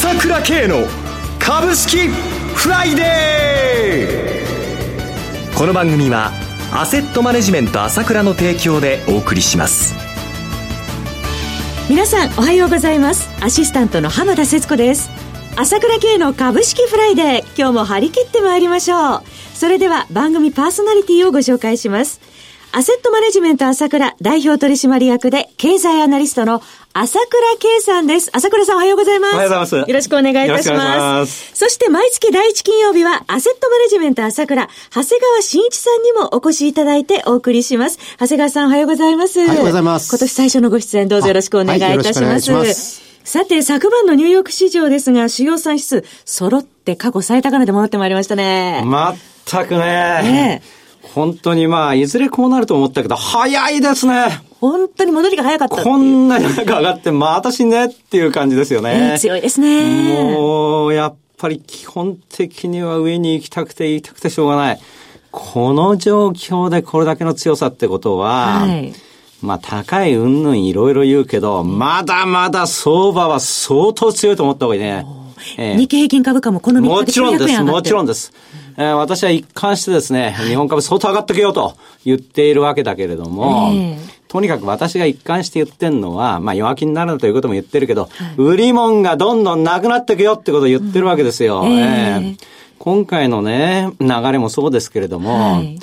朝倉慶の株式フライデー。この番組はアセットマネジメント朝倉の提供でお送りします。皆さんおはようございます。アシスタントの浜田節子です。朝倉慶の株式フライデー今日も張り切ってまいりましょう。それでは番組パーソナリティをご紹介します。アセットマネジメント朝倉代表取締役で経済アナリストの朝倉圭さんです。朝倉さんおはようございます。おはようございます。よろしくお願いいたします。そして毎月第一金曜日はアセットマネジメント朝倉、長谷川慎一さんにもお越しいただいてお送りします。長谷川さんおはようございます。おはようございます。今年最初のご出演どうぞよろしくお願いいたします。はい、さて、昨晩のニューヨーク市場ですが、主要産指数、揃って過去最高値で戻ってまいりましたね。全くね。ね本当にまあ、いずれこうなると思ったけど、早いですね。本当に戻りが早かったこんなに早く上がって、また死ねっていう感じですよね。えー、強いですね。もう、やっぱり基本的には上に行きたくて行きたくてしょうがない。この状況でこれだけの強さってことは、はい、まあ高い云々いろいろ言うけど、まだまだ相場は相当強いと思った方がいいね。えー、日経平均株価もこの3日でもちろんです、もちろんです。えー、私は一貫してですね、日本株相当上がってけようと言っているわけだけれども、えー、とにかく私が一貫して言ってるのは、まあ弱気になるということも言ってるけど、はい、売り物がどんどんなくなってけよってことを言ってるわけですよ。うん、えー、今回のね、流れもそうですけれども、はい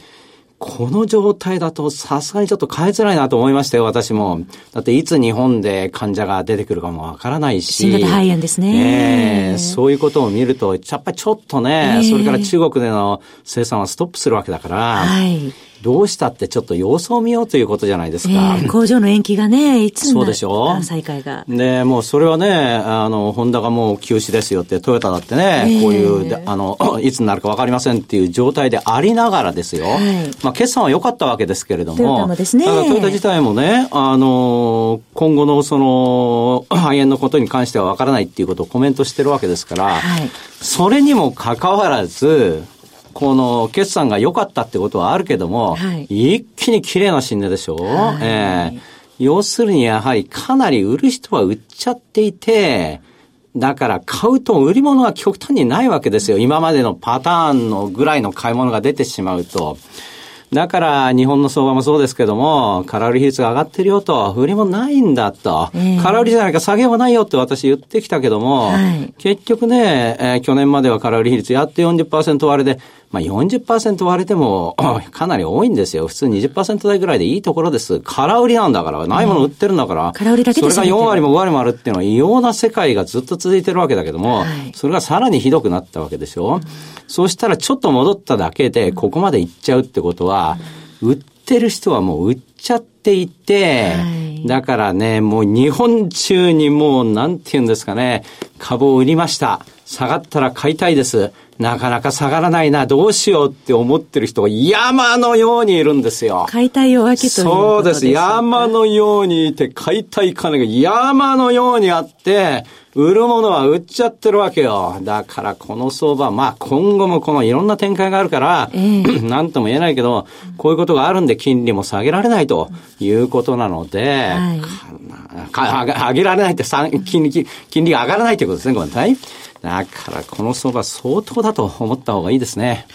この状態だとさすがにちょっと変えづらいなと思いましたよ、私も。だっていつ日本で患者が出てくるかもわからないし。新型肺炎ですね。えー、そういうことを見ると、やっぱりちょっとね、えー、それから中国での生産はストップするわけだから、はい、どうしたってちょっと様子を見ようということじゃないですか。えー、工場の延期がね、いつそうでしょ？再開が。で、もうそれはね、あの、ホンダがもう休止ですよって、トヨタだってね、えー、こういう、あの、いつになるかわかりませんっていう状態でありながらですよ。はい、まあ、決算は良かったわけですけれども。トヨタもですね。トヨタ自体もね、あの、今後のその、肺炎のことに関してはわからないっていうことをコメントしてるわけですから、はい、それにもかかわらず、この決算が良かったってことはあるけども、はい、一気に綺麗な新値でしょ、はい、えー、要するにやはりかなり売る人は売っちゃっていて、だから買うと売り物は極端にないわけですよ。今までのパターンのぐらいの買い物が出てしまうと。だから日本の相場もそうですけども、空売り比率が上がってるよと、売りもないんだと、えー、空売りじゃないか下げはないよって私言ってきたけども、はい、結局ね、え。ー、去年までは空売り比率やって40%割れで、まあ40%割れても かなり多いんですよ。普通20%台ぐらいでいいところです。空売りなんだから、ないもの売ってるんだから、空売りだけそれが4割も5割もあるっていうのは異様な世界がずっと続いてるわけだけども、はい、それがさらにひどくなったわけでしょ。うん、そうしたらちょっと戻っただけでここまでいっちゃうってことは、売ってる人はもう売っちゃっていて、はいだからね、もう日本中にもう、なんて言うんですかね、株を売りました。下がったら買いたいです。なかなか下がらないな、どうしようって思ってる人が山のようにいるんですよ。買いたい弱気というそうです。山のようにいて、買いたい金が山のようにあって、売るものは売っちゃってるわけよ。だからこの相場、まあ今後もこのいろんな展開があるから、えー、なんとも言えないけど、こういうことがあるんで金利も下げられないということなので、はい、上げられないって金利、金利が上がらないということですね、ごめんなさい。だからこの相場相当だと思った方がいいですね。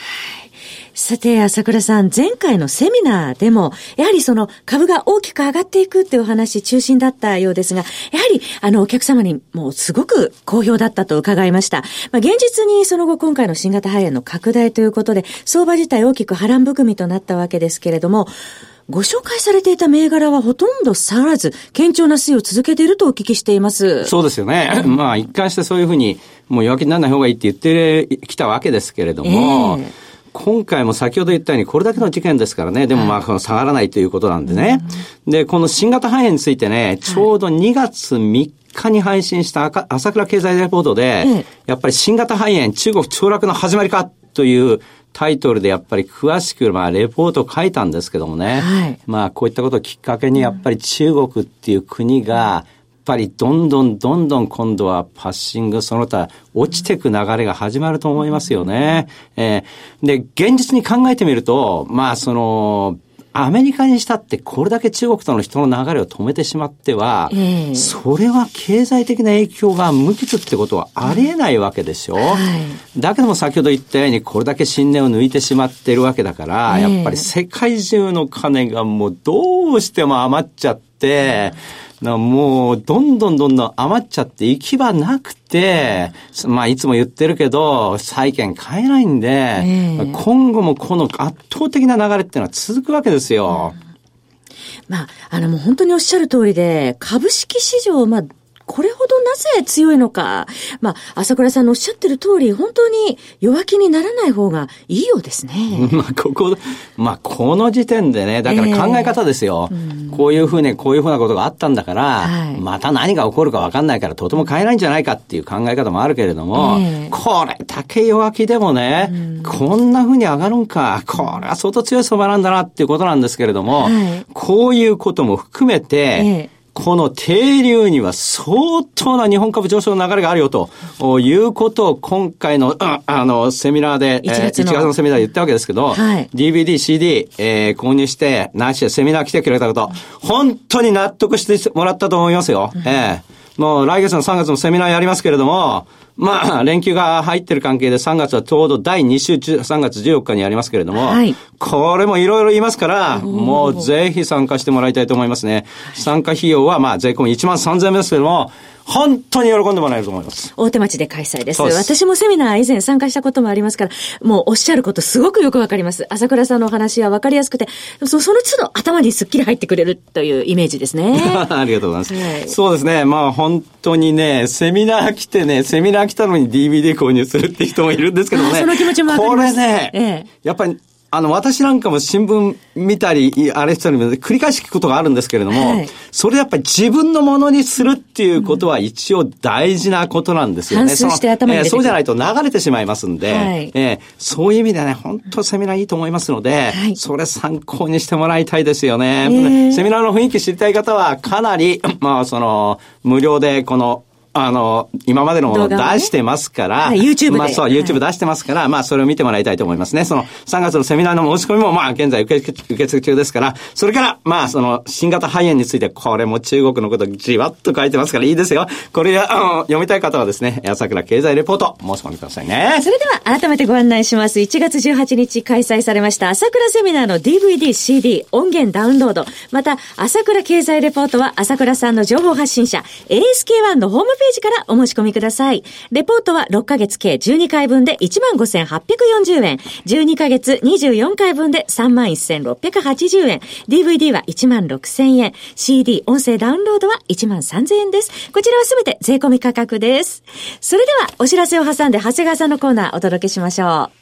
さて、朝倉さん、前回のセミナーでも、やはりその株が大きく上がっていくっていうお話中心だったようですが、やはりあのお客様にもうすごく好評だったと伺いました。まあ、現実にその後今回の新型肺炎の拡大ということで、相場自体大きく波乱含みとなったわけですけれども、ご紹介されていた銘柄はほとんど下がらず、堅調な推移を続けているとお聞きしています。そうですよね。まあ、一貫してそういうふうに、もう弱気にならない方がいいって言ってきたわけですけれども、えー今回も先ほど言ったように、これだけの事件ですからね、でもまあ、この下がらないということなんでね。で、この新型肺炎についてね、ちょうど2月3日に配信した朝倉経済レポートで、やっぱり新型肺炎、中国凋落の始まりかというタイトルでやっぱり詳しく、まあ、レポートを書いたんですけどもね。はい、まあ、こういったことをきっかけに、やっぱり中国っていう国が、やっぱりどんどんどんどん今度はパッシングその他落ちていく流れが始まると思いますよね。えー、で、現実に考えてみると、まあその、アメリカにしたってこれだけ中国との人の流れを止めてしまっては、えー、それは経済的な影響が無傷ってことはありえないわけでしょ、はい、だけども先ほど言ったようにこれだけ新年を抜いてしまってるわけだから、えー、やっぱり世界中の金がもうどうしても余っちゃって、もう、どんどんどんどん余っちゃって行き場なくて、まあ、いつも言ってるけど、債券買えないんで、えー、今後もこの圧倒的な流れっていうのは続くわけですよ。まあ、あの、もう本当におっしゃる通りで、株式市場、まあ、これほどなぜ強いのか。まあ、朝倉さんのおっしゃってる通り、本当に弱気にならない方がいいようですね。まあ、ここ、まあ、この時点でね、だから考え方ですよ。えー、こういうふうに、こういうふうなことがあったんだから、はい、また何が起こるか分かんないから、とても変えないんじゃないかっていう考え方もあるけれども、えー、これだけ弱気でもね、こんなふうに上がるんか、これは相当強い相場なんだなっていうことなんですけれども、はい、こういうことも含めて、えーこの低流には相当な日本株上昇の流れがあるよということを今回の、あの、セミナーで、1月の ,1 月のセミナーで言ったわけですけど、はい、DVD、CD、えー、購入して、なしでセミナー来てくれたこと、本当に納得してもらったと思いますよ。うん、ええーもう来月の3月のセミナーやりますけれども、まあ、連休が入ってる関係で3月はちょうど第2週3月14日にありますけれども、はい、これもいろいろ言いますから、もうぜひ参加してもらいたいと思いますね。参加費用はまあ税込み1万3000円ですけれども、本当に喜んでもらえると思います。大手町で開催です。私もセミナー以前参加したこともありますから、もうおっしゃることすごくよくわかります。朝倉さんのお話はわかりやすくて、そその都度頭にすっきり入ってくれるというイメージですね。ありがとうございます、はい。そうですね。まあ本当にね、セミナー来てね、セミナー来たのに DVD 購入するって人もいるんですけどね。その気持ちもこれね、ええ、やっぱりあの、私なんかも新聞見たり、あれしたりも繰り返し聞くことがあるんですけれども、はい、それやっぱり自分のものにするっていうことは一応大事なことなんですよね。そして頭にえー、そうじゃないと流れてしまいますんで、はい、えー、そういう意味でね、本当セミナーいいと思いますので、はい、それ参考にしてもらいたいですよね。え。ー、セミナーの雰囲気知りたい方はかなり、まあその、無料でこのあの、今までのものを出してますから、はい、YouTube で。まあそう、YouTube 出してますから、はい、まあそれを見てもらいたいと思いますね。その3月のセミナーの申し込みもまあ現在受け受付中ですから、それからまあその新型肺炎について、これも中国のことじわっと書いてますからいいですよ。これあの読みたい方はですね、朝倉経済レポート申し込みくださいね。それでは改めてご案内します。1月18日開催されました朝倉セミナーの DVD、CD、音源ダウンロード、また朝倉経済レポートは朝倉さんの情報発信者、ASK1 のホームページからお申し込みください。レポートは6ヶ月計12回分で15,840円。12ヶ月24回分で31,680円。DVD は16,000円。CD 音声ダウンロードは13,000円です。こちらはすべて税込み価格です。それではお知らせを挟んで長谷川さんのコーナーお届けしましょう。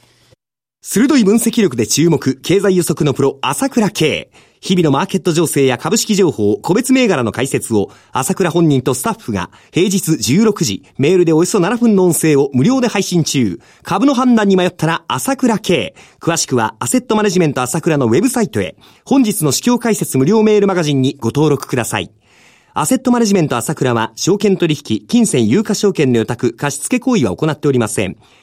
鋭い分析力で注目、経済予測のプロ、朝倉慶。日々のマーケット情勢や株式情報、個別銘柄の解説を、朝倉本人とスタッフが、平日16時、メールでおよそ7分の音声を無料で配信中。株の判断に迷ったら、朝倉慶。詳しくは、アセットマネジメント朝倉のウェブサイトへ。本日の市況解説無料メールマガジンにご登録ください。アセットマネジメント朝倉は、証券取引、金銭有価証券の予託、貸付行為は行っておりません。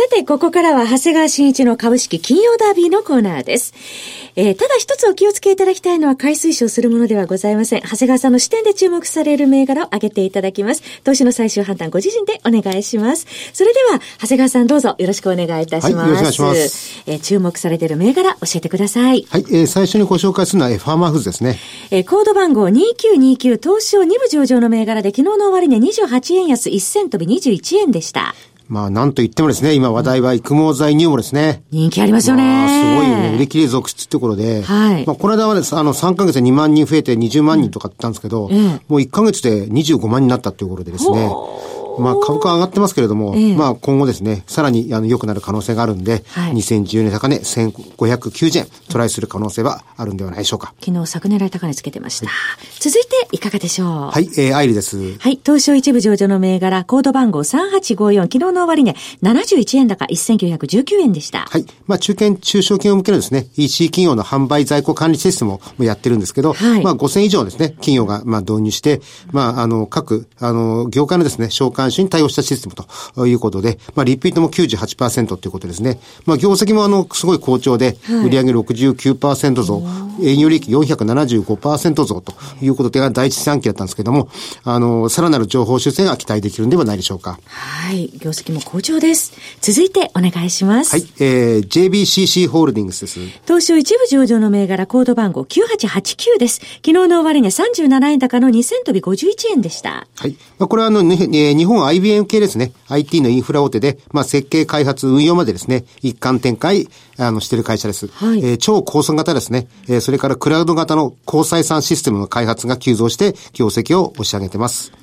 さて、ここからは長谷川新一の株式金曜ダービーのコーナーです。えー、ただ一つお気をつけいただきたいのは買い推奨するものではございません。長谷川さんの視点で注目される銘柄を挙げていただきます。投資の最終判断ご自身でお願いします。それでは、長谷川さんどうぞよろしくお願いいたします。はい、よろしくお願いします。えー、注目されている銘柄教えてください。はい、えー、最初にご紹介するのは、ファーマーフーズですね。えー、コード番号2929東証2部上場の銘柄で昨日の終値28円安1銭飛び21円でした。まあ、なんと言ってもですね、今話題は育毛剤乳母ですね。人気ありますよね。まあ、すごいね、売り切れ続出ってところで、はい。まあ、この間はです、あの、3ヶ月で2万人増えて20万人とかって言ったんですけど、うん、もう1ヶ月で25万になったっていうところでですね、まあ株価上がってますけれども、えまあ今後ですね、さらにあの良くなる可能性があるんで、はい、2010年高値1590円トライする可能性はあるんではないでしょうか。昨日昨年来高値つけてました。はい、続いていかがでしょう？はい、えー、アイリです。はい、東証一部上場の銘柄、コード番号3854、昨日の終値、71円高1919円でした。はい。まあ中堅中小企業向けのですね、EC 企業の販売在庫管理システムもやってるんですけど、はい、まあ5000以上ですね、企業がまあ導入して、まああの各、あの、業界のですね、召喚種に対応したシステムということで、まあリピートも98%ということですね。まあ業績もあの、すごい好調で、売上69%増、営業利益475%増ということで、第一四半期だったんですけども、あの、さらなる情報修正が期待できるんではないでしょうか。はい。業績も好調です。続いてお願いします。はい。えー、JBCC ホールディングスです。東証一部上場の銘柄コード番号9889です。昨日の終値37円高の2000飛び51円でした。はい。まあ、これはあの、ね、日本 IBM 系ですね。IT のインフラ大手で、まあ、設計、開発、運用までですね、一貫展開、あの、している会社です。はい。えー、超高速型ですね。えー、それからクラウド型の高採算システムの開発が急増して、業績を押し上げてます。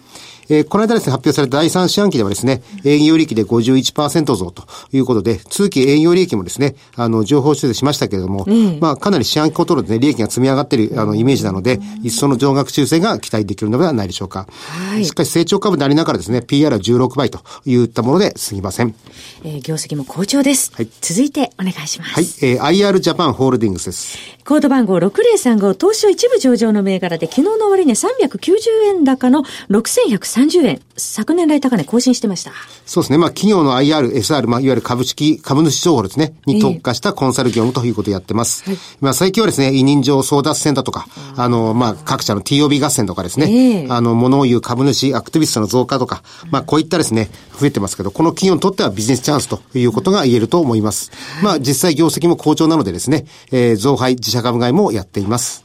えー、この間ですね、発表された第3四半期ではですね、営業利益で51%増ということで、通期営業利益もですね、あの、情報修正しましたけれども、うん、まあ、かなり四半期ごとのでね、利益が積み上がっている、あの、イメージなので、一層の上額修正が期待できるのではないでしょうか。はい。しかし成長株でありながらですね、PR は16倍といったものですぎません。えー、業績も好調です。はい。続いてお願いします。はい。えー、IR ジャパンホールディングスです。コード番号6035、東証一部上場の銘柄で、昨日の終値390円高の6130円。昨年来高値更新してました。そうですね。まあ、企業の IR、SR、まあ、いわゆる株式、株主情報ですね、に特化したコンサル業務ということをやってます。えー、まあ、最近はですね、委任状争奪戦だとか、あの、まあ、各社の TOB 合戦とかですね、えー、あの、物を言う株主、アクティビストの増加とか、まあ、こういったですね、増えてますけど、この企業にとってはビジネスチャンスということが言えると思います。まあ、実際業績も好調なのでですね、えー、増配、自社株買いもやっています。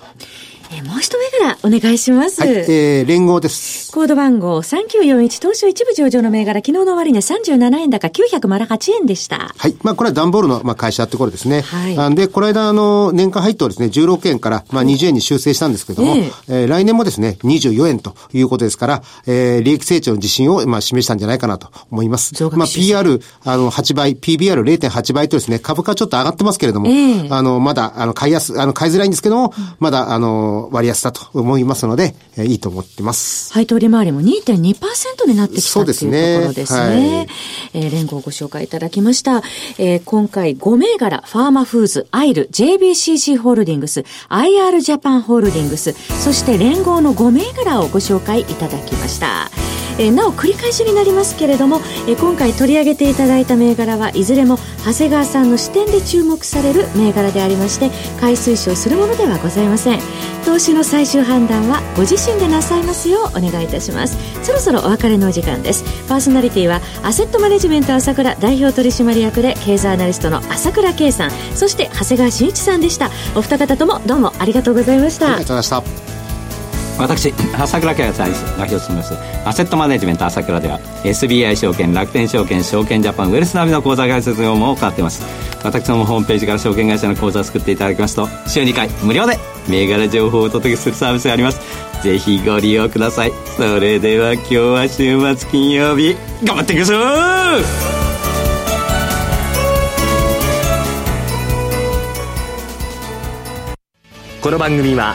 えー、もう一目からお願いします。はい、えー、連合です。コード番号3941東証一部上場の銘柄、昨日の終値37円高908円でした。はい。まあ、これは段ボールの、まあ、会社ってことですね。はい。んで、この間、あの、年間配当ですね、16円から、まあ、20円に修正したんですけども、えー、えー、来年もですね、24円ということですから、えー、利益成長の自信を、まあ、示したんじゃないかなと思います。まあ、PR、あの、8倍、PBR0.8 倍とですね、株価ちょっと上がってますけれども、えー、あの、まだ、あの、買いやす、あの、買いづらいんですけども、まだ、あの、割安だと思いますので、えー、いいと思ってます。配当利回りも2.2%になってきたというところですね。はい、えー、連合をご紹介いただきました。えー、今回5銘柄、ファーマフーズ、アイル、JBCC ホールディングス、IR ジャパンホールディングス、そして連合の5銘柄をご紹介いただきました。えー、なお繰り返しになりますけれども、えー、今回取り上げていただいた銘柄はいずれも長谷川さんの視点で注目される銘柄でありまして買い推奨するものではございません投資の最終判断はご自身でなさいますようお願いいたします。そろそろお別れのお時間です。パーソナリティはアセットマネジメント朝倉代表取締役で経済アナリストの朝倉圭さん。そして長谷川慎一さんでした。お二方ともどうもありがとうございました、ありがとうございました。私朝倉慶代表を務めます。アセットマネジメント朝倉では SBI 証券楽天証券証券ジャパンウェルスナビの口座開設業務を行っています。私のホームページから証券会社の口座を作っていただきますと週2回無料で銘柄情報をお届けするサービスがあります。ぜひご利用ください。それでは今日は週末金曜日頑張っていくぞこの番組は